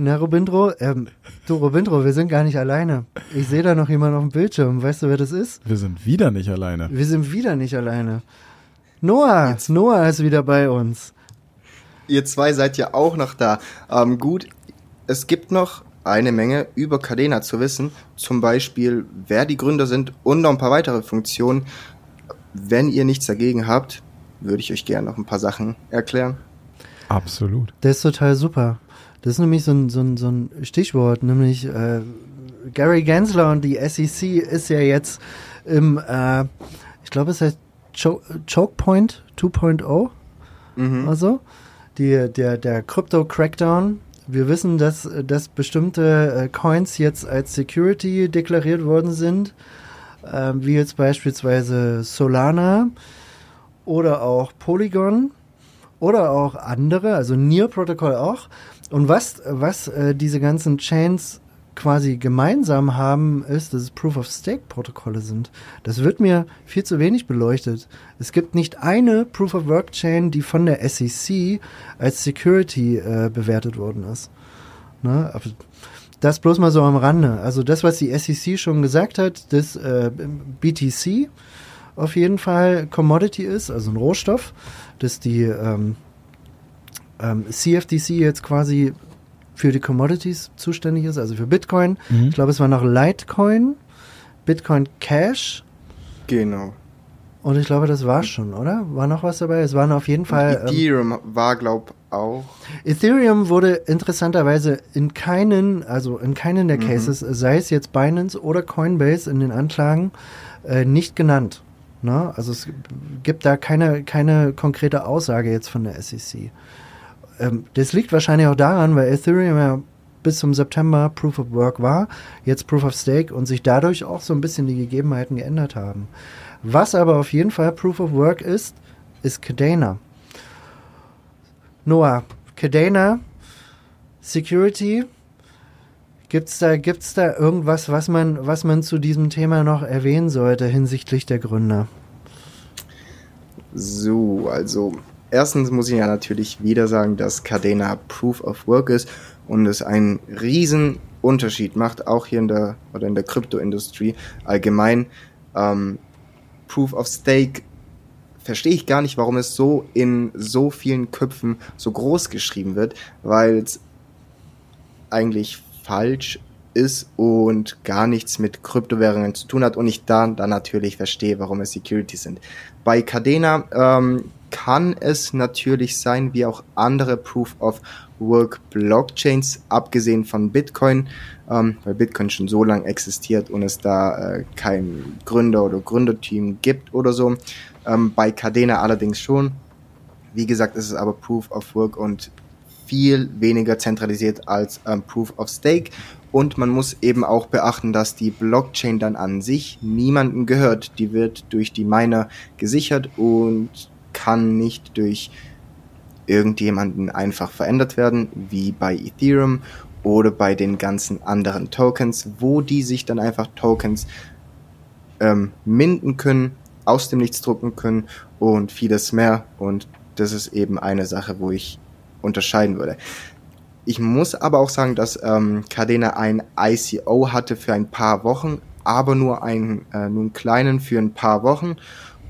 na Robindro, ähm, du Robindro, wir sind gar nicht alleine. Ich sehe da noch jemanden auf dem Bildschirm. Weißt du, wer das ist? wir sind wieder nicht alleine. Wir sind wieder nicht alleine. Noah, Noah ist wieder bei uns. Ihr zwei seid ja auch noch da. Ähm, gut, es gibt noch eine Menge über Cadena zu wissen. Zum Beispiel, wer die Gründer sind und noch ein paar weitere Funktionen. Wenn ihr nichts dagegen habt, würde ich euch gerne noch ein paar Sachen erklären. Absolut. Der ist total super. Das ist nämlich so ein, so ein, so ein Stichwort, nämlich äh, Gary Gensler und die SEC ist ja jetzt im, äh, ich glaube, es heißt Cho Choke Point 2.0 Mhm. also die, der, der Crypto Crackdown. Wir wissen, dass, dass bestimmte äh, Coins jetzt als Security deklariert worden sind, äh, wie jetzt beispielsweise Solana oder auch Polygon oder auch andere, also Near Protocol auch. Und was, was äh, diese ganzen Chains quasi gemeinsam haben, ist, dass es Proof of Stake Protokolle sind. Das wird mir viel zu wenig beleuchtet. Es gibt nicht eine Proof of Work Chain, die von der SEC als Security äh, bewertet worden ist. Ne? Das bloß mal so am Rande. Also das, was die SEC schon gesagt hat, dass äh, BTC auf jeden Fall Commodity ist, also ein Rohstoff, dass die ähm, ähm, CFTC jetzt quasi für die Commodities zuständig ist, also für Bitcoin. Mhm. Ich glaube, es war noch Litecoin, Bitcoin Cash Genau. und ich glaube, das war schon, oder? War noch was dabei? Es waren auf jeden Fall. Ähm, Ethereum war, glaub auch. Ethereum wurde interessanterweise in keinen, also in keinen der Mhm. Cases, sei es jetzt Binance oder Coinbase in den Anklagen, äh, nicht genannt. Ne? Also es gibt da keine, keine konkrete Aussage jetzt von der SEC. Ähm, das liegt wahrscheinlich auch daran, weil Ethereum ja bis zum September Proof of Work war, jetzt Proof of Stake und sich dadurch auch so ein bisschen die Gegebenheiten geändert haben. Was aber auf jeden Fall Proof of Work ist, ist Cadena. Noah, Cadena, Security, gibt's da, gibt's da irgendwas, was man, was man zu diesem Thema noch erwähnen sollte hinsichtlich der Gründer? So, also erstens muss ich ja natürlich wieder sagen, dass Cadena Proof of Work ist und es einen riesen Unterschied macht, auch hier in der oder in der Kryptoindustrie allgemein. Ähm, Proof of Stake verstehe ich gar nicht, warum es so in so vielen Köpfen so groß geschrieben wird, weil es eigentlich falsch ist und gar nichts mit Kryptowährungen zu tun hat und ich dann, dann natürlich verstehe, warum es Securities sind. Bei Cadena ähm, kann es natürlich sein, wie auch andere Proof of Work Blockchains, abgesehen von Bitcoin, ähm, weil Bitcoin schon so lange existiert und es da äh, kein Gründer oder Gründerteam gibt oder so. Ähm, bei Cadena allerdings schon. Wie gesagt, es ist aber Proof of Work und viel weniger zentralisiert als ähm, Proof of Stake. Und man muss eben auch beachten, dass die Blockchain dann an sich niemandem gehört. Die wird durch die Miner gesichert und kann nicht durch irgendjemanden einfach verändert werden, wie bei Ethereum oder bei den ganzen anderen Tokens, wo die sich dann einfach Tokens ähm, minden können, aus dem Nichts drucken können und vieles mehr. Und das ist eben eine Sache, wo ich unterscheiden würde. Ich muss aber auch sagen, dass ähm, Cadena ein ICO hatte für ein paar Wochen, aber nur einen, äh, nur einen kleinen für ein paar Wochen.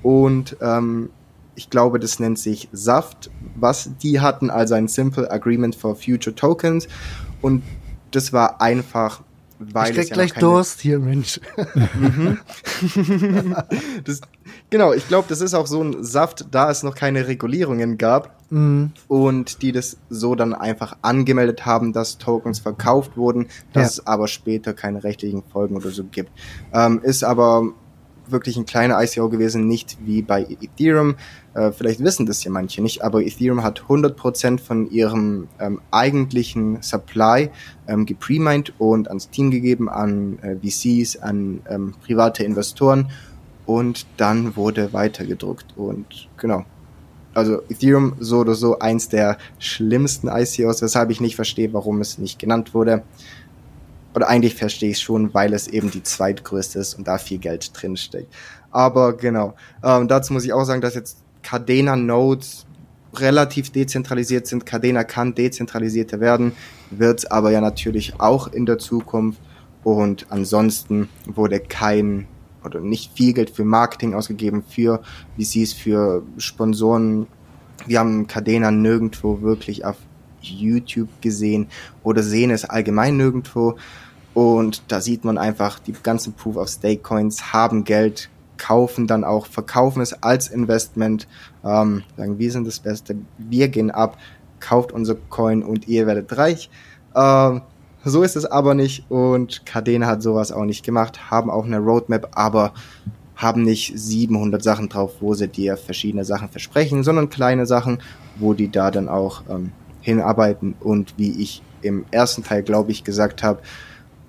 Und ähm, ich glaube, das nennt sich SAFT, was die hatten, also ein Simple Agreement for Future Tokens. Und das war einfach, weil ich krieg ja gleich keine, Durst hier, Mensch. das, genau, ich glaube, das ist auch so ein Saft, da es noch keine Regulierungen gab Mhm. und die das so dann einfach angemeldet haben, dass Tokens verkauft wurden, dass Ja. es aber später keine rechtlichen Folgen oder so gibt. Ähm, ist aber wirklich ein kleiner ICO gewesen, nicht wie bei Ethereum. Äh, vielleicht wissen das ja manche nicht, aber Ethereum hat 100% von ihrem ähm, eigentlichen Supply ähm, gepremined und ans Team gegeben, an äh, VCs, an ähm, private Investoren und dann wurde weitergedruckt und genau. Also Ethereum so oder so eins der schlimmsten ICOs, weshalb ich nicht verstehe, warum es nicht genannt wurde oder eigentlich verstehe ich es schon, weil es eben die zweitgrößte ist und da viel Geld drinsteckt. Aber genau, ähm, dazu muss ich auch sagen, dass jetzt Cadena Nodes relativ dezentralisiert sind. Cadena kann dezentralisierter werden, wird aber ja natürlich auch in der Zukunft. Und ansonsten wurde kein oder nicht viel Geld für Marketing ausgegeben, für VCs, für Sponsoren. Wir haben Cadena nirgendwo wirklich auf YouTube gesehen oder sehen es allgemein nirgendwo. Und da sieht man einfach, die ganzen Proof of Stake Coins haben Geld, kaufen dann auch, verkaufen es als Investment, ähm, sagen, wir sind das Beste, wir gehen ab, kauft unser Coin und ihr werdet reich. Ähm, so ist es aber nicht und Cardena hat sowas auch nicht gemacht, haben auch eine Roadmap, aber haben nicht 700 Sachen drauf, wo sie dir verschiedene Sachen versprechen, sondern kleine Sachen, wo die da dann auch ähm, hinarbeiten und wie ich im ersten Teil, glaube ich, gesagt habe,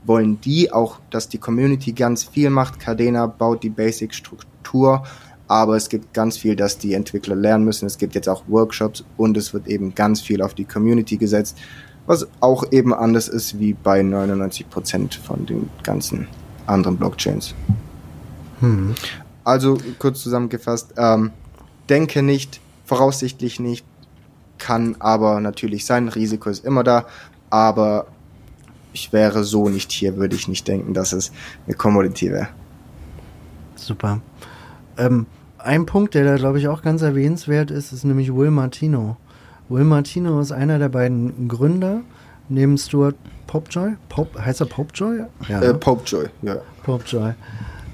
wollen die auch, dass die Community ganz viel macht. Cadena baut die Basic-Struktur, aber es gibt ganz viel, dass die Entwickler lernen müssen. Es gibt jetzt auch Workshops und es wird eben ganz viel auf die Community gesetzt, was auch eben anders ist wie bei 99 Prozent von den ganzen anderen Blockchains. Hm. Also kurz zusammengefasst, ähm, denke nicht, voraussichtlich nicht, kann aber natürlich sein, Risiko ist immer da, aber ich wäre so nicht hier, würde ich nicht denken, dass es eine Commodity wäre. Super. Ähm, ein Punkt, der da glaube ich auch ganz erwähnenswert ist, ist nämlich Will Martino. Will Martino ist einer der beiden Gründer, neben Stuart Popejoy. Pope, heißt er Popejoy? Ja. Äh, Popejoy, ja. Popejoy.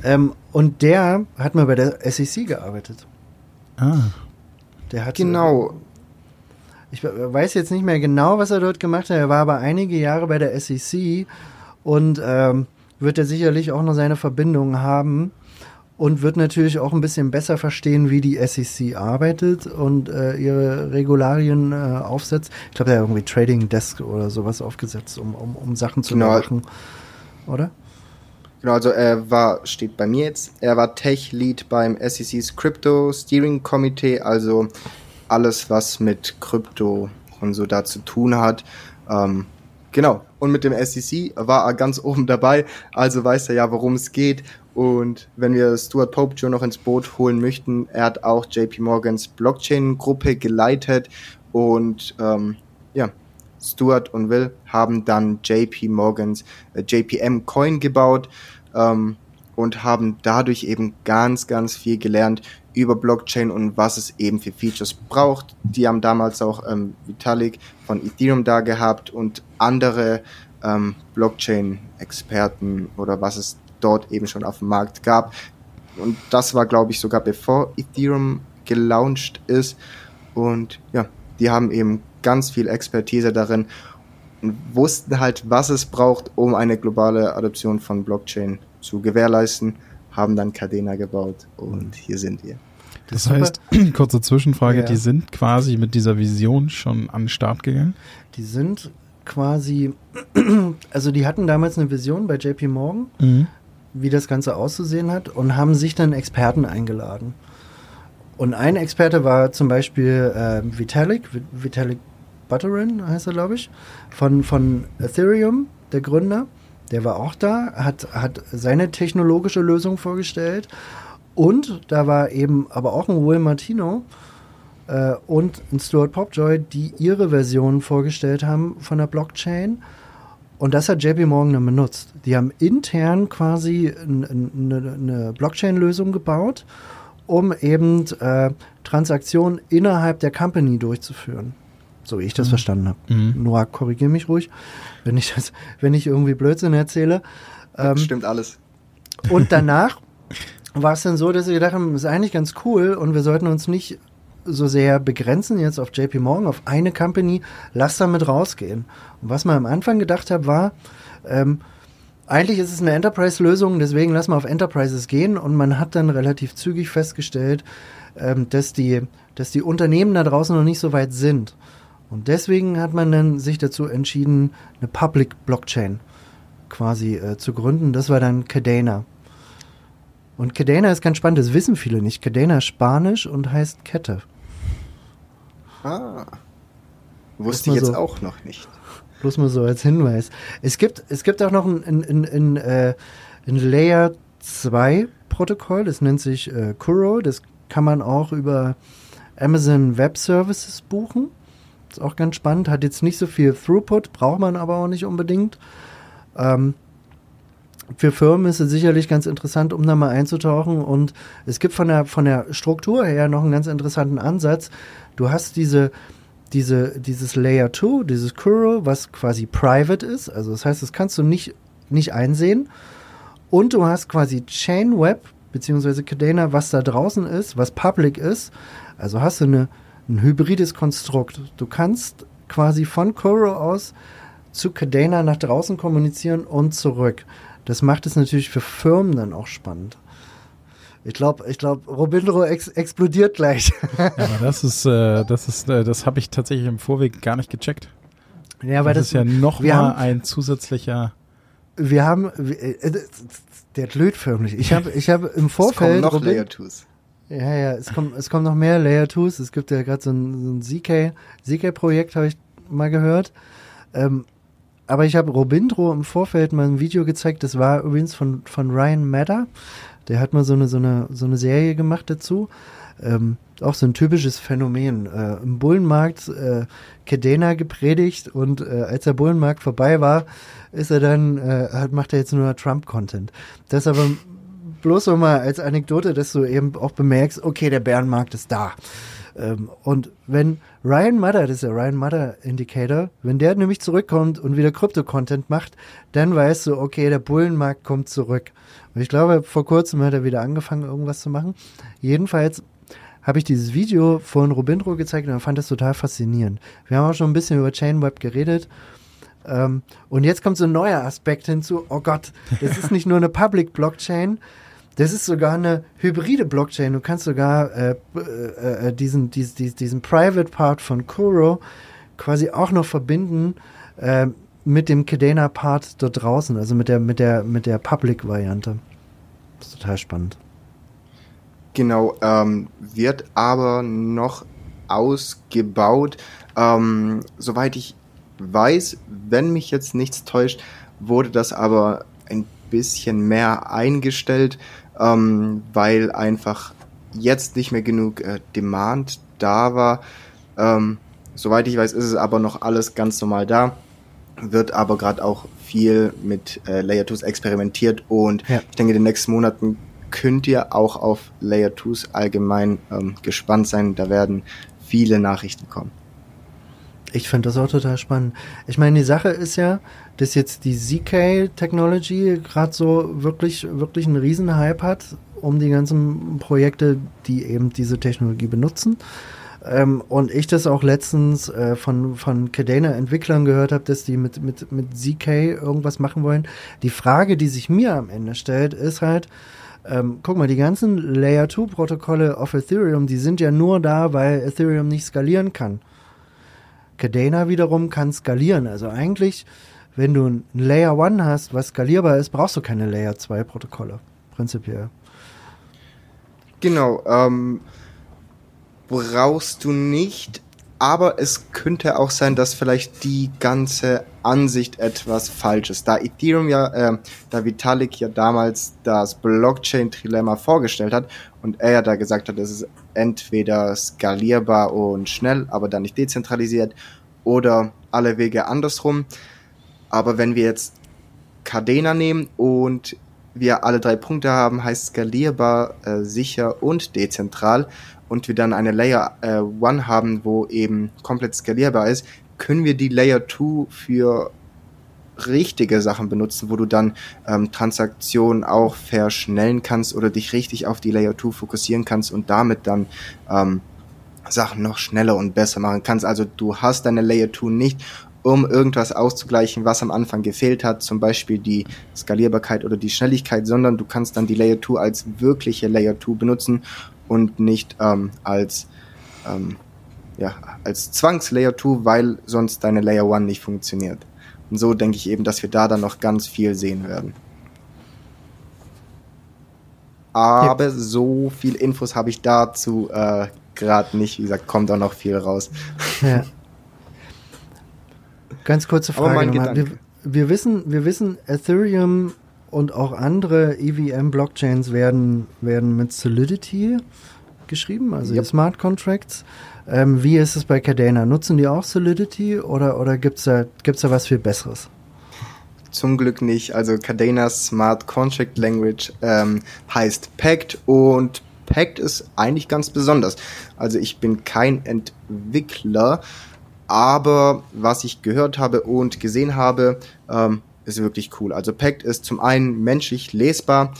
Ähm, und der hat mal bei der SEC gearbeitet. Ah. Der hat genau. Ich weiß jetzt nicht mehr genau, was er dort gemacht hat. Er war aber einige Jahre bei der SEC und ähm, wird er sicherlich auch noch seine Verbindungen haben und wird natürlich auch ein bisschen besser verstehen, wie die SEC arbeitet und äh, ihre Regularien äh, aufsetzt. Ich glaube, er hat irgendwie Trading Desk oder sowas aufgesetzt, um, um, um Sachen zu genau. machen. Oder? Genau, also er war, steht bei mir jetzt, er war Tech Lead beim SEC's Crypto Steering Committee, also alles, was mit Krypto und so da zu tun hat. Ähm, genau. Und mit dem SEC war er ganz oben dabei, also weiß er ja, worum es geht. Und wenn wir Stuart Pope Joe noch ins Boot holen möchten, er hat auch JP Morgans Blockchain-Gruppe geleitet und ähm, ja, Stuart und Will haben dann JP Morgans äh, JPM Coin gebaut ähm, und haben dadurch eben ganz, ganz viel gelernt über Blockchain und was es eben für Features braucht. Die haben damals auch ähm, Vitalik von Ethereum da gehabt und andere ähm, Blockchain-Experten oder was es dort eben schon auf dem Markt gab. Und das war, glaube ich, sogar bevor Ethereum gelauncht ist. Und ja, die haben eben ganz viel Expertise darin und wussten halt, was es braucht, um eine globale Adoption von Blockchain zu gewährleisten, haben dann Cadena gebaut und hier sind wir. Das, das heißt, kurze Zwischenfrage, ja. die sind quasi mit dieser Vision schon an den Start gegangen? Die sind quasi, also die hatten damals eine Vision bei JP Morgan, mhm. Wie das Ganze auszusehen hat und haben sich dann Experten eingeladen. Und ein Experte war zum Beispiel äh, Vitalik, Vitalik Buterin heißt er, glaube ich, von, von Ethereum, der Gründer. Der war auch da, hat, hat seine technologische Lösung vorgestellt und da war eben aber auch ein Will Martino äh, und ein Stuart Popjoy, die ihre Version vorgestellt haben von der Blockchain. Und das hat JP Morgan dann benutzt. Die haben intern quasi eine, eine Blockchain-Lösung gebaut, um eben äh, Transaktionen innerhalb der Company durchzuführen. So wie ich das mhm. verstanden habe. Mhm. Noah, korrigiere mich ruhig, wenn ich, das, wenn ich irgendwie Blödsinn erzähle. Ähm, stimmt alles. Und danach war es dann so, dass wir gedacht haben, das ist eigentlich ganz cool und wir sollten uns nicht so sehr begrenzen jetzt auf JP Morgan, auf eine Company, lass damit rausgehen. Und was man am Anfang gedacht hat, war, ähm, eigentlich ist es eine Enterprise-Lösung, deswegen lassen wir auf Enterprises gehen und man hat dann relativ zügig festgestellt, ähm, dass, die, dass die Unternehmen da draußen noch nicht so weit sind. Und deswegen hat man dann sich dazu entschieden, eine Public Blockchain quasi äh, zu gründen. Das war dann Cadena. Und Cadena ist ganz spannend, das wissen viele nicht. Cadena ist Spanisch und heißt Kette. Ah. Wusste ich jetzt so, auch noch nicht. Bloß mal so als Hinweis. Es gibt, es gibt auch noch ein, ein, ein, ein, äh, ein Layer 2 Protokoll, das nennt sich äh, Kuro. Das kann man auch über Amazon Web Services buchen. Ist auch ganz spannend, hat jetzt nicht so viel Throughput, braucht man aber auch nicht unbedingt. Ähm, für Firmen ist es sicherlich ganz interessant, um da mal einzutauchen. Und es gibt von der, von der Struktur her noch einen ganz interessanten Ansatz. Du hast diese, diese, dieses Layer 2, dieses Kuro, was quasi private ist. Also das heißt, das kannst du nicht, nicht einsehen. Und du hast quasi Chain Web, beziehungsweise Cadena, was da draußen ist, was public ist. Also hast du eine, ein hybrides Konstrukt. Du kannst quasi von Kuro aus zu Cadena nach draußen kommunizieren und zurück. Das macht es natürlich für Firmen dann auch spannend. Ich glaube, ich glaube, Robindro ex explodiert gleich. ja, aber das ist, äh, das ist, äh, das habe ich tatsächlich im Vorweg gar nicht gecheckt. Ja, weil das, das ist ja noch mal haben, ein zusätzlicher. Wir haben, äh, der glüht förmlich. Ich habe, ich habe im Vorfeld. Es kommen noch Robin, Layer 2s. Ja, ja, es kommt, es kommen noch mehr Layer 2s. Es gibt ja gerade so ein, so ein ZK, ZK-Projekt, habe ich mal gehört. Ähm, aber ich habe Robindro im Vorfeld mal ein Video gezeigt, das war übrigens von, von Ryan Madder. Der hat mal so eine, so eine, so eine Serie gemacht dazu. Ähm, auch so ein typisches Phänomen. Äh, Im Bullenmarkt äh, Kedena gepredigt und äh, als der Bullenmarkt vorbei war, ist er dann, äh, hat, macht er jetzt nur Trump-Content. Das aber bloß so mal als Anekdote, dass du eben auch bemerkst, okay, der Bärenmarkt ist da. Ähm, und wenn Ryan Mudder, das ist der Ryan Mudder Indicator, wenn der nämlich zurückkommt und wieder Krypto-Content macht, dann weißt du, okay, der Bullenmarkt kommt zurück. Ich glaube, vor kurzem hat er wieder angefangen, irgendwas zu machen. Jedenfalls habe ich dieses Video von Robindro gezeigt und er fand das total faszinierend. Wir haben auch schon ein bisschen über Chainweb geredet. Ähm, und jetzt kommt so ein neuer Aspekt hinzu. Oh Gott, das ist nicht nur eine Public Blockchain, das ist sogar eine hybride Blockchain. Du kannst sogar äh, äh, äh diesen, diesen, diesen Private Part von Kuro quasi auch noch verbinden äh, mit dem Cadena Part dort draußen, also mit der, mit der, mit der Public Variante. Das ist total spannend. Genau, ähm, wird aber noch ausgebaut. Ähm, soweit ich weiß, wenn mich jetzt nichts täuscht, wurde das aber ein bisschen mehr eingestellt ähm, weil einfach jetzt nicht mehr genug äh, Demand da war. Ähm, soweit ich weiß, ist es aber noch alles ganz normal da. Wird aber gerade auch viel mit äh, Layer 2s experimentiert und ja. ich denke, in den nächsten Monaten könnt ihr auch auf Layer 2s allgemein ähm, gespannt sein. Da werden viele Nachrichten kommen. Ich finde das auch total spannend. Ich meine, die Sache ist ja, dass jetzt die ZK-Technology gerade so wirklich, wirklich einen Riesenhype hat um die ganzen Projekte, die eben diese Technologie benutzen. Ähm, und ich das auch letztens äh, von, von Cadena-Entwicklern gehört habe, dass die mit, mit, mit ZK irgendwas machen wollen. Die Frage, die sich mir am Ende stellt, ist halt, ähm, guck mal, die ganzen Layer 2 Protokolle auf Ethereum, die sind ja nur da, weil Ethereum nicht skalieren kann. Cadena wiederum kann skalieren. Also eigentlich, wenn du ein Layer 1 hast, was skalierbar ist, brauchst du keine Layer 2 Protokolle. Prinzipiell. Genau, ähm, brauchst du nicht, aber es könnte auch sein, dass vielleicht die ganze Ansicht etwas falsch ist. Da Ethereum ja, äh, da Vitalik ja damals das Blockchain-Trilemma vorgestellt hat und er ja da gesagt hat, es ist entweder skalierbar und schnell, aber dann nicht dezentralisiert oder alle Wege andersrum. Aber wenn wir jetzt Cardena nehmen und wir alle drei Punkte haben, heißt skalierbar, äh, sicher und dezentral und wir dann eine Layer äh, 1 haben, wo eben komplett skalierbar ist, können wir die Layer 2 für richtige Sachen benutzen, wo du dann ähm, Transaktionen auch verschnellen kannst oder dich richtig auf die Layer 2 fokussieren kannst und damit dann ähm, Sachen noch schneller und besser machen kannst. Also du hast deine Layer 2 nicht um irgendwas auszugleichen, was am Anfang gefehlt hat, zum Beispiel die Skalierbarkeit oder die Schnelligkeit, sondern du kannst dann die Layer 2 als wirkliche Layer 2 benutzen und nicht ähm, als ähm, ja, als Zwangs-Layer 2, weil sonst deine Layer 1 nicht funktioniert. Und so denke ich eben, dass wir da dann noch ganz viel sehen werden. Aber ja. so viel Infos habe ich dazu äh, gerade nicht. Wie gesagt, kommt auch noch viel raus. Ja. Ganz kurze Frage. Wir, wir, wissen, wir wissen, Ethereum und auch andere EVM-Blockchains werden, werden mit Solidity geschrieben, also yep. Smart Contracts. Ähm, wie ist es bei Cardano? Nutzen die auch Solidity oder, oder gibt es da, gibt's da was viel Besseres? Zum Glück nicht. Also Cardano Smart Contract Language ähm, heißt Pact und Pact ist eigentlich ganz besonders. Also ich bin kein Entwickler, aber was ich gehört habe und gesehen habe, ähm, ist wirklich cool. Also Pact ist zum einen menschlich lesbar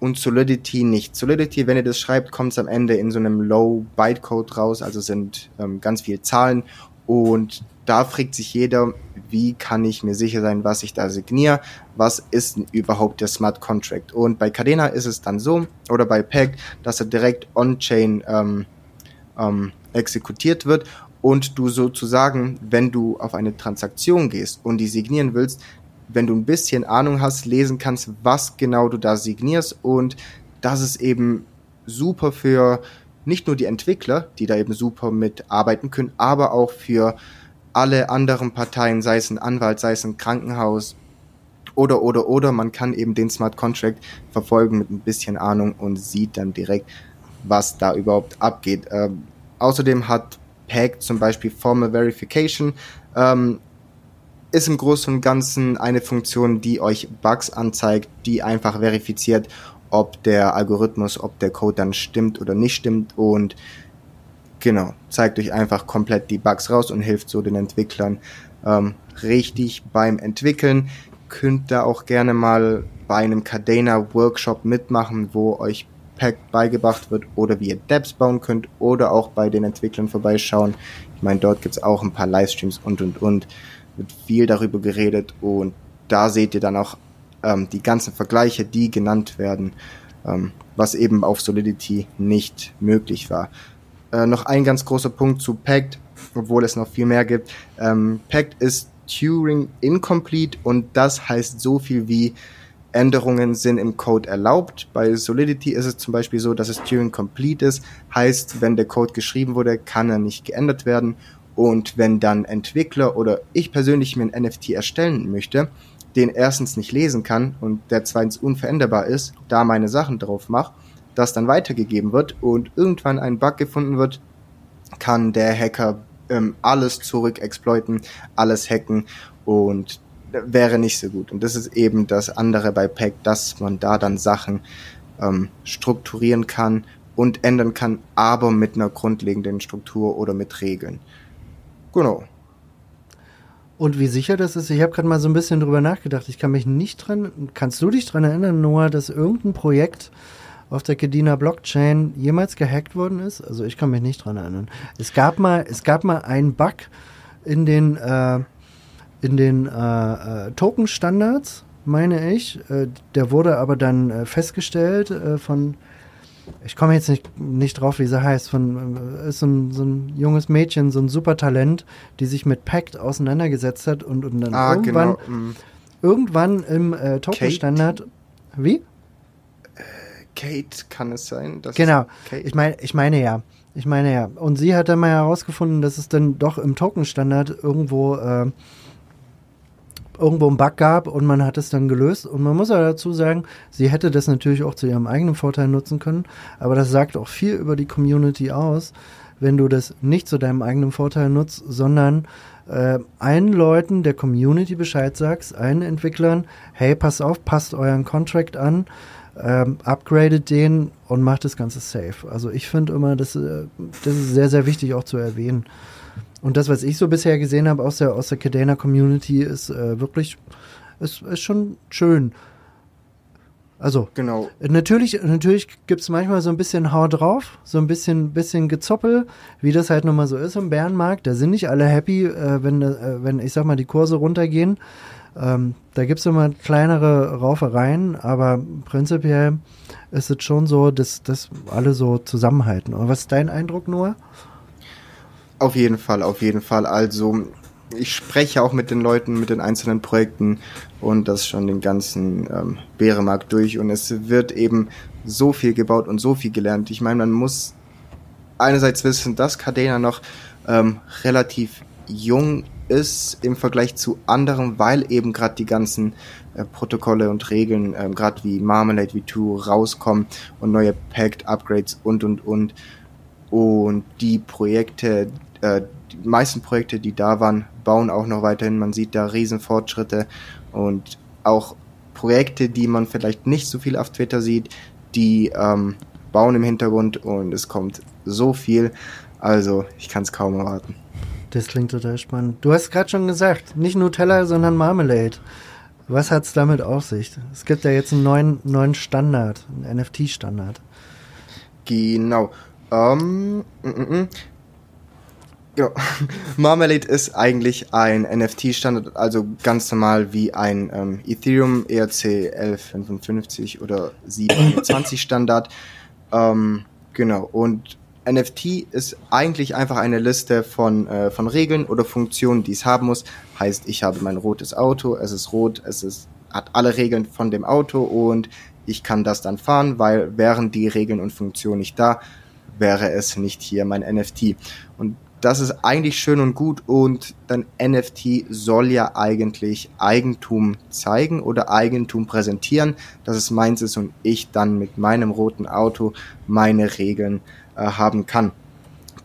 und Solidity nicht. Solidity, wenn ihr das schreibt, kommt es am Ende in so einem Low Bytecode raus, also sind ähm, ganz viele Zahlen und da fragt sich jeder, wie kann ich mir sicher sein, was ich da signiere, was ist denn überhaupt der Smart Contract. Und bei Cadena ist es dann so, oder bei Pact, dass er direkt on-chain ähm, ähm, exekutiert wird und du sozusagen, wenn du auf eine Transaktion gehst und die signieren willst, wenn du ein bisschen Ahnung hast, lesen kannst, was genau du da signierst und das ist eben super für nicht nur die Entwickler, die da eben super mitarbeiten können, aber auch für alle anderen Parteien, sei es ein Anwalt, sei es ein Krankenhaus oder oder oder man kann eben den Smart Contract verfolgen mit ein bisschen Ahnung und sieht dann direkt, was da überhaupt abgeht. Ähm, außerdem hat PAG zum Beispiel Formal Verification ähm, ist im Großen und Ganzen eine Funktion, die euch Bugs anzeigt, die einfach verifiziert, ob der Algorithmus, ob der Code dann stimmt oder nicht stimmt und genau, zeigt euch einfach komplett die Bugs raus und hilft so den Entwicklern ähm, richtig beim Entwickeln. Könnt da auch gerne mal bei einem Cadena Workshop mitmachen, wo euch Pack beigebracht wird oder wie ihr Dapps bauen könnt oder auch bei den Entwicklern vorbeischauen. Ich meine, dort gibt's auch ein paar Livestreams und und und wird viel darüber geredet und da seht ihr dann auch ähm, die ganzen Vergleiche, die genannt werden, ähm, was eben auf Solidity nicht möglich war. Äh, noch ein ganz großer Punkt zu Pact, obwohl es noch viel mehr gibt. Ähm, Pact ist Turing incomplete und das heißt so viel wie Änderungen sind im Code erlaubt. Bei Solidity ist es zum Beispiel so, dass es Turing complete ist. Heißt, wenn der Code geschrieben wurde, kann er nicht geändert werden. Und wenn dann Entwickler oder ich persönlich mir ein NFT erstellen möchte, den erstens nicht lesen kann und der zweitens unveränderbar ist, da meine Sachen drauf mache, das dann weitergegeben wird und irgendwann ein Bug gefunden wird, kann der Hacker ähm, alles zurück exploiten, alles hacken und wäre nicht so gut. Und das ist eben das andere bei Pack, dass man da dann Sachen ähm, strukturieren kann und ändern kann, aber mit einer grundlegenden Struktur oder mit Regeln. Genau. Und wie sicher das ist, ich habe gerade mal so ein bisschen drüber nachgedacht. Ich kann mich nicht dran, kannst du dich dran erinnern, Noah, dass irgendein Projekt auf der Kedina Blockchain jemals gehackt worden ist? Also ich kann mich nicht dran erinnern. Es gab mal, es gab mal einen Bug in den, äh, in den äh, äh, Token-Standards, meine ich. Äh, der wurde aber dann äh, festgestellt äh, von ich komme jetzt nicht, nicht drauf, wie sie heißt, von, äh, ist so ein, so ein junges Mädchen, so ein super Talent, die sich mit Pact auseinandergesetzt hat und, und dann ah, irgendwann, genau. Mm. irgendwann im äh, Token-Standard, wie? Äh, Kate kann es sein? genau, ich meine, ich meine ja. Ich meine ja. Und sie hat dann mal herausgefunden, dass es dann doch im Token-Standard irgendwo äh, irgendwo einen Bug gab und man hat es dann gelöst. Und man muss ja dazu sagen, sie hätte das natürlich auch zu ihrem eigenen Vorteil nutzen können, aber das sagt auch viel über die Community aus, wenn du das nicht zu deinem eigenen Vorteil nutzt, sondern äh, allen Leuten der Community Bescheid sagst, allen Entwicklern, hey, pass auf, passt euren Contract an, ähm, upgradet den und macht das Ganze safe. Also ich finde immer, das, äh, das ist sehr, sehr wichtig auch zu erwähnen. Und das, was ich so bisher gesehen habe aus der, aus der Cadena Community, ist äh, wirklich, ist, ist schon schön. Also, genau. Natürlich, natürlich gibt's manchmal so ein bisschen Hau drauf, so ein bisschen, bisschen Gezoppel, wie das halt nochmal so ist im Bärenmarkt. Da sind nicht alle happy, äh, wenn, äh, wenn, ich sag mal, die Kurse runtergehen. Ähm, da gibt's immer kleinere Raufereien, aber prinzipiell ist es schon so, dass, dass alle so zusammenhalten. Und was ist dein Eindruck, Noah? Auf jeden Fall, auf jeden Fall. Also, ich spreche auch mit den Leuten, mit den einzelnen Projekten und das schon den ganzen ähm, Bäremarkt durch und es wird eben so viel gebaut und so viel gelernt. Ich meine, man muss einerseits wissen, dass Cadena noch ähm, relativ jung ist im Vergleich zu anderen, weil eben gerade die ganzen äh, Protokolle und Regeln, ähm, gerade wie Marmalade V2 rauskommen und neue Packed Upgrades und und und und die Projekte, äh, die meisten Projekte, die da waren, bauen auch noch weiterhin. Man sieht da Riesenfortschritte und auch Projekte, die man vielleicht nicht so viel auf Twitter sieht, die ähm, bauen im Hintergrund und es kommt so viel. Also ich kann es kaum erwarten. Das klingt total spannend. Du hast gerade schon gesagt, nicht Nutella, sondern Marmalade. Was hat es damit auf sich? Es gibt ja jetzt einen neuen, neuen Standard, einen NFT-Standard. Genau. Ähm, m -m -m. Ja, Marmalade ist eigentlich ein NFT-Standard, also ganz normal wie ein ähm, Ethereum ERC 1155 oder 720 Standard. Ähm, genau, und NFT ist eigentlich einfach eine Liste von, äh, von Regeln oder Funktionen, die es haben muss. Heißt, ich habe mein rotes Auto, es ist rot, es ist, hat alle Regeln von dem Auto und ich kann das dann fahren, weil wären die Regeln und Funktionen nicht da, wäre es nicht hier mein NFT. Und das ist eigentlich schön und gut und dein NFT soll ja eigentlich Eigentum zeigen oder Eigentum präsentieren, dass es meins ist und ich dann mit meinem roten Auto meine Regeln äh, haben kann.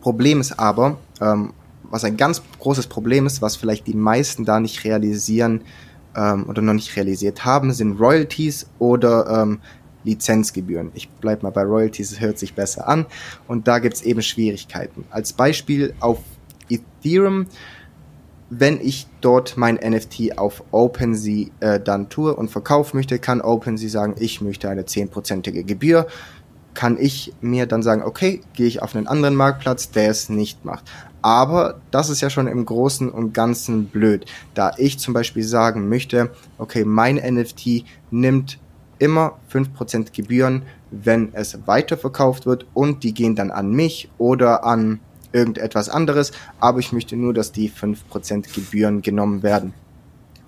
Problem ist aber, ähm, was ein ganz großes Problem ist, was vielleicht die meisten da nicht realisieren ähm, oder noch nicht realisiert haben, sind Royalties oder ähm, Lizenzgebühren. Ich bleib mal bei Royalties, es hört sich besser an. Und da gibt's eben Schwierigkeiten. Als Beispiel auf Ethereum, wenn ich dort mein NFT auf OpenSea äh, dann tue und verkaufen möchte, kann OpenSea sagen, ich möchte eine zehnprozentige Gebühr. Kann ich mir dann sagen, okay, gehe ich auf einen anderen Marktplatz, der es nicht macht. Aber das ist ja schon im Großen und Ganzen blöd, da ich zum Beispiel sagen möchte, okay, mein NFT nimmt immer 5% Gebühren, wenn es weiterverkauft wird und die gehen dann an mich oder an irgendetwas anderes, aber ich möchte nur, dass die 5% Gebühren genommen werden.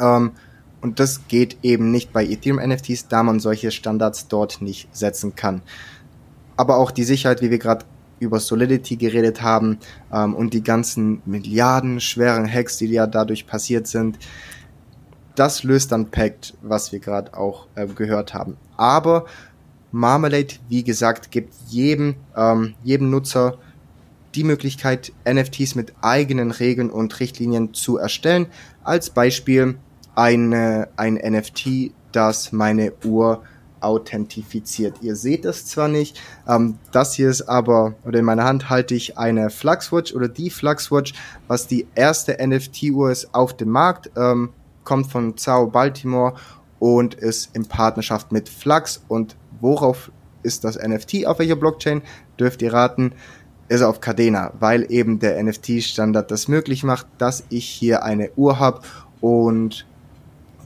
Ähm, und das geht eben nicht bei Ethereum NFTs, da man solche Standards dort nicht setzen kann. Aber auch die Sicherheit, wie wir gerade über Solidity geredet haben ähm, und die ganzen Milliarden schweren Hacks, die ja dadurch passiert sind, das löst dann Pact, was wir gerade auch äh, gehört haben. Aber Marmalade, wie gesagt, gibt jedem, ähm, jedem Nutzer die Möglichkeit, NFTs mit eigenen Regeln und Richtlinien zu erstellen. Als Beispiel eine, ein NFT, das meine Uhr authentifiziert. Ihr seht das zwar nicht, ähm, das hier ist aber, oder in meiner Hand halte ich eine Fluxwatch oder die Fluxwatch, was die erste NFT-Uhr ist auf dem Markt. Ähm, kommt von Zao Baltimore und ist in Partnerschaft mit Flux. Und worauf ist das NFT? Auf welcher Blockchain? Dürft ihr raten? Ist auf Cadena, weil eben der NFT-Standard das möglich macht, dass ich hier eine Uhr habe und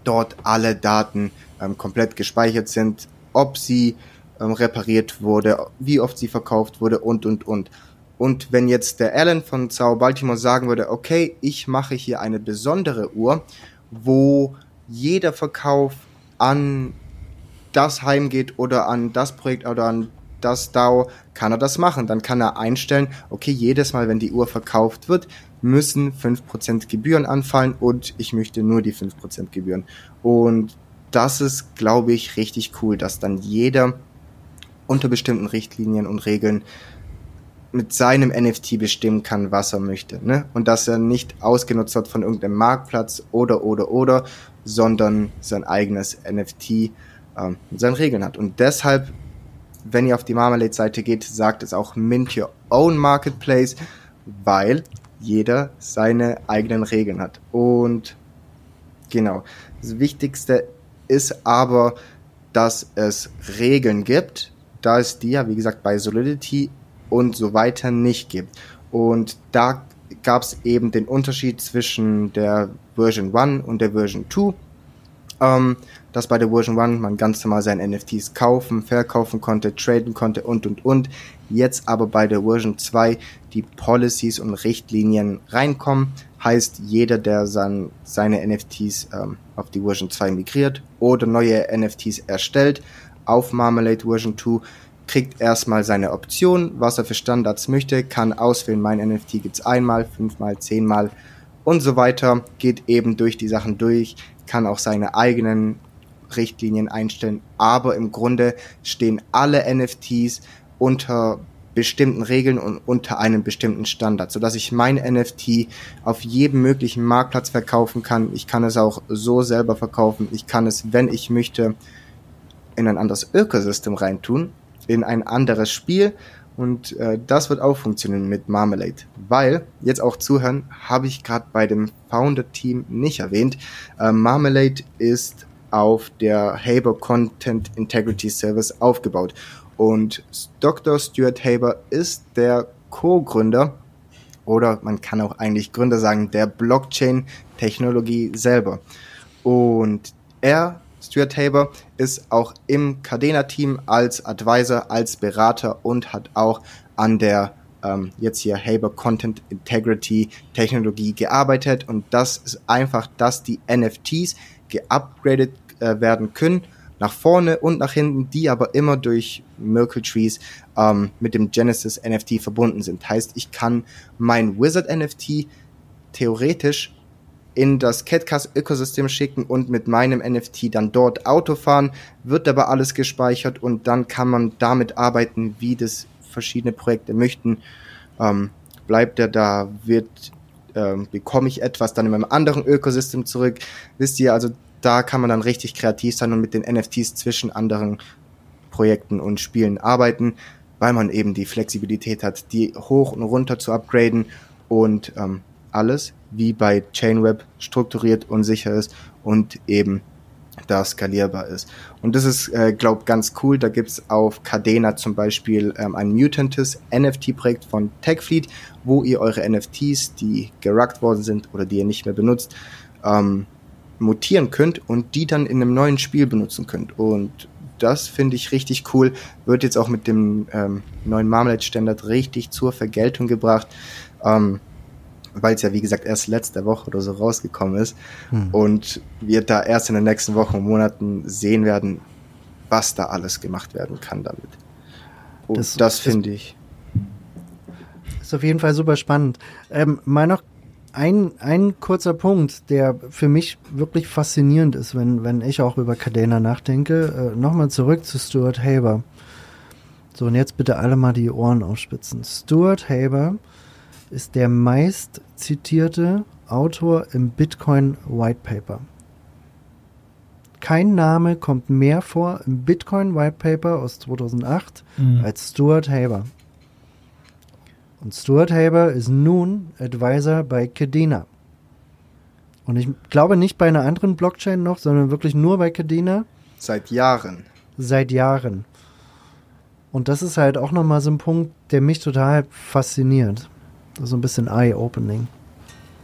dort alle Daten ähm, komplett gespeichert sind, ob sie ähm, repariert wurde, wie oft sie verkauft wurde und, und, und. Und wenn jetzt der Alan von Sao Baltimore sagen würde, okay, ich mache hier eine besondere Uhr wo jeder Verkauf an das Heim geht oder an das Projekt oder an das DAO, kann er das machen. Dann kann er einstellen, okay, jedes Mal, wenn die Uhr verkauft wird, müssen 5% Gebühren anfallen und ich möchte nur die 5% Gebühren. Und das ist, glaube ich, richtig cool, dass dann jeder unter bestimmten Richtlinien und Regeln mit seinem NFT bestimmen kann, was er möchte. Ne? Und dass er nicht ausgenutzt wird von irgendeinem Marktplatz oder, oder, oder, sondern sein eigenes NFT ähm, mit seinen Regeln hat. Und deshalb, wenn ihr auf die Marmalade-Seite geht, sagt es auch Mint Your Own Marketplace, weil jeder seine eigenen Regeln hat. Und genau, das Wichtigste ist aber, dass es Regeln gibt, da es die ja, wie gesagt, bei Solidity und so weiter nicht gibt. Und da gab es eben den Unterschied zwischen der Version 1 und der Version 2. Ähm, dass bei der Version 1 man ganz normal seine NFTs kaufen, verkaufen konnte, traden konnte und und und. Jetzt aber bei der Version 2 die Policies und Richtlinien reinkommen. Heißt, jeder, der sein, seine NFTs ähm, auf die Version 2 migriert oder neue NFTs erstellt auf Marmalade Version 2, kriegt erstmal seine Option, was er für Standards möchte, kann auswählen, mein NFT gibt's einmal, fünfmal, zehnmal und so weiter, geht eben durch die Sachen durch, kann auch seine eigenen Richtlinien einstellen, aber im Grunde stehen alle NFTs unter bestimmten Regeln und unter einem bestimmten Standard, sodass ich mein NFT auf jedem möglichen Marktplatz verkaufen kann. Ich kann es auch so selber verkaufen. Ich kann es, wenn ich möchte, in ein anderes Ökosystem reintun, in ein anderes Spiel. Und äh, das wird auch funktionieren mit Marmalade. Weil, jetzt auch zuhören, habe ich gerade bei dem Founder-Team nicht erwähnt. Äh, Marmalade ist auf der Haber Content Integrity Service aufgebaut. Und Dr. Stuart Haber ist der Co-Gründer oder man kann auch eigentlich Gründer sagen, der Blockchain-Technologie selber. Und er Stuart Haber ist auch im Cadena-Team als Advisor, als Berater und hat auch an der ähm, jetzt hier Haber Content Integrity Technologie gearbeitet. Und das ist einfach, dass die NFTs geupgradet äh, werden können, nach vorne und nach hinten, die aber immer durch Merkle Trees ähm, mit dem Genesis NFT verbunden sind. Heißt, ich kann mein Wizard NFT theoretisch in das Catcast-Ökosystem schicken und mit meinem NFT dann dort Auto fahren, wird aber alles gespeichert und dann kann man damit arbeiten, wie das verschiedene Projekte möchten. Ähm, bleibt er da, wird, ähm, bekomme ich etwas dann in meinem anderen Ökosystem zurück. Wisst ihr, also da kann man dann richtig kreativ sein und mit den NFTs zwischen anderen Projekten und Spielen arbeiten, weil man eben die Flexibilität hat, die hoch und runter zu upgraden und ähm, alles wie bei Chainweb strukturiert und sicher ist und eben da skalierbar ist. Und das ist, äh, glaube ganz cool. Da gibt's auf Cadena zum Beispiel ähm, ein Mutantis NFT-Projekt von Techfleet, wo ihr eure NFTs, die geruckt worden sind oder die ihr nicht mehr benutzt, ähm, mutieren könnt und die dann in einem neuen Spiel benutzen könnt. Und das finde ich richtig cool. Wird jetzt auch mit dem ähm, neuen Marmalade-Standard richtig zur Vergeltung gebracht. Ähm, weil es ja wie gesagt erst letzte Woche oder so rausgekommen ist hm. und wir da erst in den nächsten Wochen und Monaten sehen werden, was da alles gemacht werden kann damit. Und das, das finde ich. Ist auf jeden Fall super spannend. Ähm, mal noch ein, ein kurzer Punkt, der für mich wirklich faszinierend ist, wenn, wenn ich auch über Cadena nachdenke. Äh, Nochmal zurück zu Stuart Haber. So, und jetzt bitte alle mal die Ohren aufspitzen. Stuart Haber ist der meist zitierte Autor im Bitcoin White Paper. Kein Name kommt mehr vor im Bitcoin White Paper aus 2008 mhm. als Stuart Haber. Und Stuart Haber ist nun Advisor bei Kadena. Und ich glaube nicht bei einer anderen Blockchain noch, sondern wirklich nur bei Kadena. Seit Jahren. Seit Jahren. Und das ist halt auch nochmal so ein Punkt, der mich total fasziniert so ein bisschen eye-opening.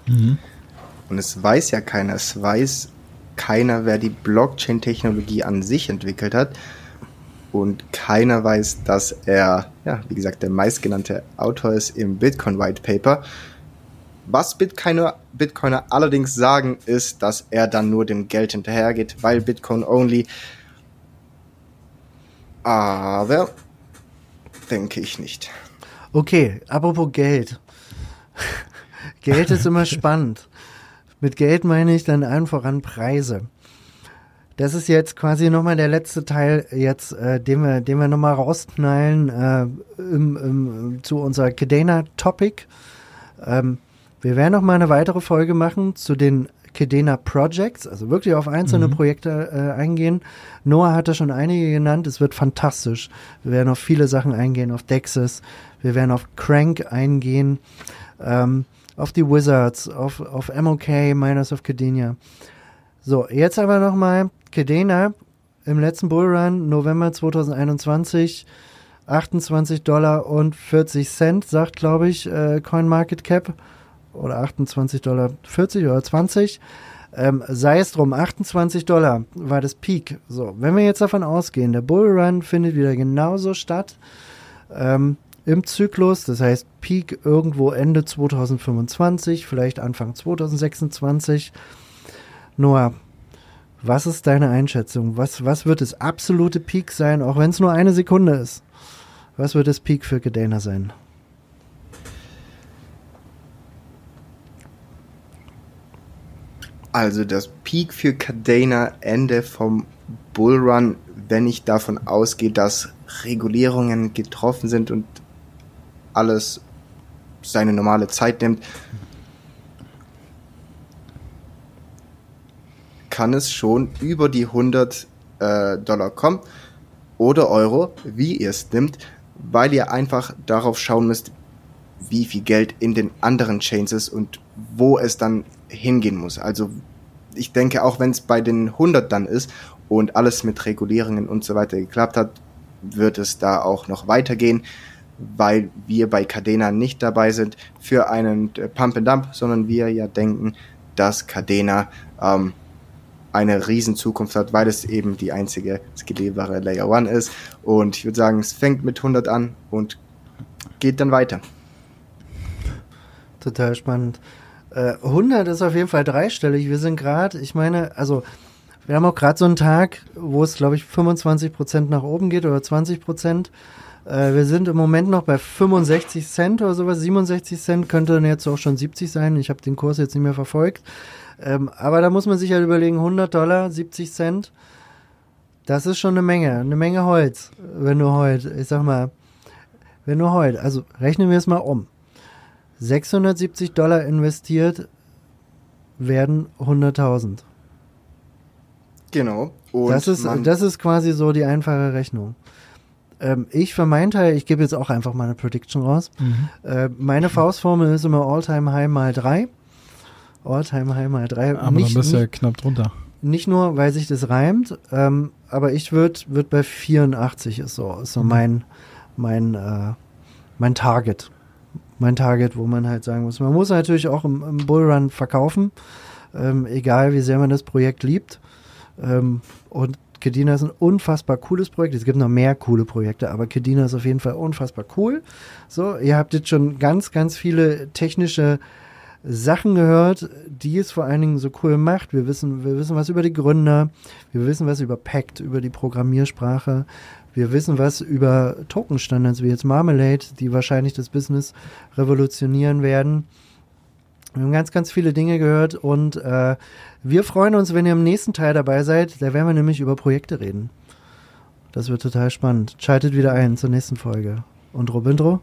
Mhm. Und es weiß ja keiner, es weiß keiner, wer die Blockchain-Technologie an sich entwickelt hat. Und keiner weiß, dass er, ja, wie gesagt, der meistgenannte Autor ist im Bitcoin White Paper. Was Bitcoiner, Bitcoiner allerdings sagen, ist, dass er dann nur dem Geld hinterhergeht, weil Bitcoin only. Aber denke ich nicht. Okay, apropos Geld. Geld ist immer spannend. Mit Geld meine ich dann allen voran Preise. Das ist jetzt quasi nochmal der letzte Teil, jetzt, äh, den wir, den wir nochmal rausknallen äh, im, im, zu unserer Kedena-Topic. Ähm, wir werden nochmal eine weitere Folge machen zu den Kedena Projects, also wirklich auf einzelne mhm. Projekte äh, eingehen. Noah hatte schon einige genannt, es wird fantastisch. Wir werden auf viele Sachen eingehen, auf Dexys, wir werden auf Crank eingehen ähm, auf die Wizards, auf, auf MOK, Miners of Cadenia. So, jetzt aber nochmal, Cadena im letzten Bullrun, November 2021, 28 Dollar und 40 Cent, sagt, glaube ich, äh, CoinMarketCap. Oder 28 Dollar 40 oder 20. Ähm, sei es drum, 28 Dollar war das Peak. So, wenn wir jetzt davon ausgehen, der Bullrun findet wieder genauso statt ähm, im Zyklus, das heißt Peak irgendwo Ende 2025, vielleicht Anfang 2026. Noah, was ist deine Einschätzung? Was, was wird das absolute Peak sein, auch wenn es nur eine Sekunde ist? Was wird das Peak für Gedana sein? Also das Peak für Cadena Ende vom Bullrun, wenn ich davon ausgehe, dass Regulierungen getroffen sind und alles seine normale Zeit nimmt, kann es schon über die 100 äh, Dollar kommen oder Euro, wie ihr es nimmt, weil ihr einfach darauf schauen müsst, wie viel Geld in den anderen Chains ist und wo es dann hingehen muss. Also ich denke, auch wenn es bei den 100 dann ist und alles mit Regulierungen und so weiter geklappt hat, wird es da auch noch weitergehen, weil wir bei Cadena nicht dabei sind für einen äh, Pump and Dump, sondern wir ja denken, dass Cadena ähm, eine riesen Zukunft hat, weil es eben die einzige skalierbare Layer 1 ist. Und ich würde sagen, es fängt mit 100 an und geht dann weiter. Total spannend. 100 äh, ist auf jeden Fall dreistellig. Wir sind gerade, ich meine, also wir haben auch gerade so einen Tag, wo es, glaube ich, 25 Prozent nach oben geht oder 20 Prozent. Äh, wir sind im Moment noch bei 65 Cent oder sowas. 67 Cent könnte dann jetzt auch schon 70 sein. Ich habe den Kurs jetzt nicht mehr verfolgt. Ähm, aber da muss man sich halt überlegen, 100 Dollar, 70 Cent. Das ist schon eine Menge, eine Menge Holz, wenn du heute, ich sag mal, wenn du heute, also rechnen wir es mal um. 670 Dollar investiert werden 100.000. Genau. Und das ist, das ist quasi so die einfache Rechnung. Ähm, ich für meinen Teil, ich gebe jetzt auch einfach mal eine Prediction raus. Mhm. Äh, meine Faustformel ist immer All-Time High mal 3. All-Time High mal 3. Aber nicht, dann bist du ja knapp drunter. Nicht nur, weil sich das reimt, ähm, aber ich würde würd bei 84 ist so, ist so mhm. mein, mein, äh, mein Target mein Target, wo man halt sagen muss, man muss natürlich auch im, im Bullrun verkaufen, ähm, egal wie sehr man das Projekt liebt. Ähm, und Kedina ist ein unfassbar cooles Projekt. Es gibt noch mehr coole Projekte, aber Kedina ist auf jeden Fall unfassbar cool. So, ihr habt jetzt schon ganz, ganz viele technische Sachen gehört, die es vor allen Dingen so cool macht. Wir wissen, wir wissen was über die Gründer, wir wissen was über Pact, über die Programmiersprache, wir wissen was über Token-Standards wie jetzt Marmalade, die wahrscheinlich das Business revolutionieren werden. Wir haben ganz, ganz viele Dinge gehört und äh, wir freuen uns, wenn ihr im nächsten Teil dabei seid. Da werden wir nämlich über Projekte reden. Das wird total spannend. Schaltet wieder ein zur nächsten Folge. Und Robindro?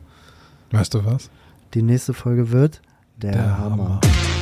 Weißt du was? Die nächste Folge wird der, der Hammer. Hammer.